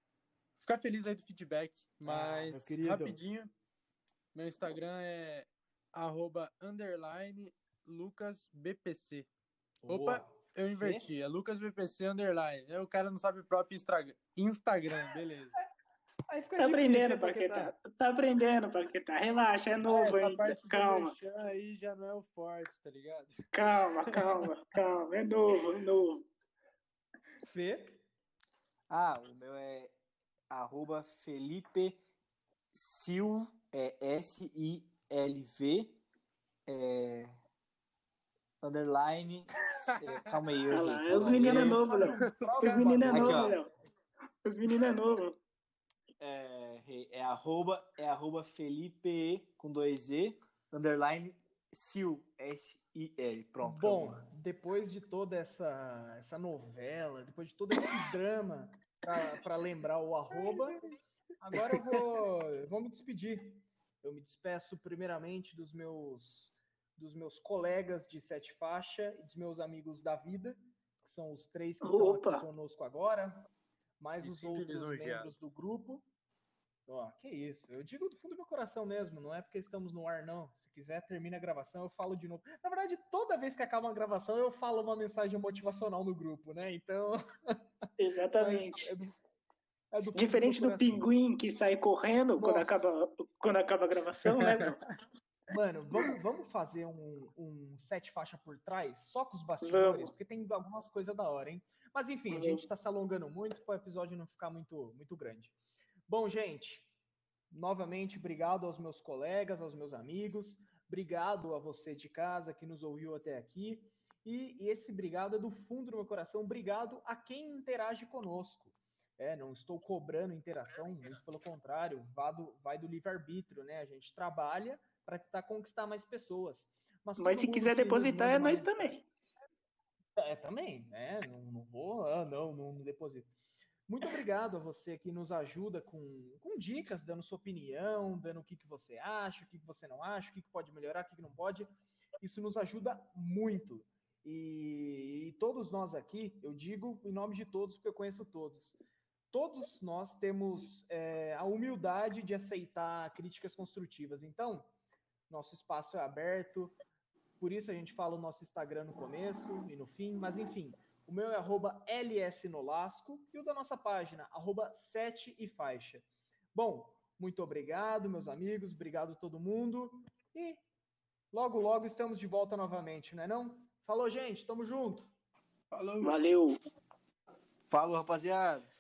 ficar feliz aí do feedback. Ah, Mas, ah, rapidinho, meu Instagram é arroba underline lucasbpc. Opa, eu inverti. É lucasbpc underline. o cara não sabe o próprio Instagram, beleza. Tá aprendendo, Paquetá. Tá... tá aprendendo, Paquetá. Relaxa, é novo, é, hein? Calma. aí já não é o forte, tá ligado? Calma, calma, calma. É novo, é novo. Fê? Ah, o meu é arroba Felipe Sil, é S-I-L-V, é, underline, é, calma aí. Eu ah, lá, os meninos é novo, Léo. Os meninos é novo, Léo. Os meninos é novo. É, é, arroba, é arroba Felipe com dois E, underline Sil, S-I-L. Pronto. Bom, depois de toda essa, essa novela, depois de todo esse drama para lembrar o arroba. Agora eu vou, eu vou me despedir. Eu me despeço primeiramente dos meus dos meus colegas de sete faixa e dos meus amigos da vida, que são os três que estão Opa. aqui conosco agora, mais os outros membros do grupo. Ó, que isso, eu digo do fundo do meu coração mesmo, não é porque estamos no ar, não. Se quiser, termina a gravação, eu falo de novo. Na verdade, toda vez que acaba uma gravação, eu falo uma mensagem motivacional no grupo, né? Então. Exatamente. Mas, É do Diferente do coração. pinguim que sai correndo quando acaba, quando acaba a gravação, né? Mano, vamos, vamos fazer um, um sete faixa por trás, só com os bastidores, Vamos. porque tem algumas coisas da hora, hein? Mas enfim, a Vamos. gente tá se alongando muito para o episódio não ficar muito, muito grande. Bom, gente, novamente, obrigado aos meus colegas, aos meus amigos, obrigado a você de casa que nos ouviu até aqui. E, e esse obrigado é do fundo do meu coração, obrigado a quem interage conosco. É, não estou cobrando interação, muito pelo contrário, vai do, vai do livre-arbítrio, né? A gente trabalha para tentar conquistar mais pessoas. Mas todo se quiser depositar, é nós também. É, também, né? Não, não vou, ah, não, não, não deposito. Muito obrigado a você que nos ajuda com, com dicas, dando sua opinião, dando o que, que você acha, o que, que você não acha, o que, que pode melhorar, o que, que não pode. Isso nos ajuda muito. E, e todos nós aqui, eu digo em nome de todos, porque eu conheço todos. Todos nós temos é, a humildade de aceitar críticas construtivas. Então, nosso espaço é aberto, por isso a gente fala o nosso Instagram no começo e no fim, mas enfim, o meu é arroba lsnolasco e o da nossa página, arroba 7 e faixa. Bom, muito obrigado, meus amigos, obrigado todo mundo e logo, logo estamos de volta novamente, não é não? Falou, gente, tamo junto! Falou! Valeu. Falou, rapaziada.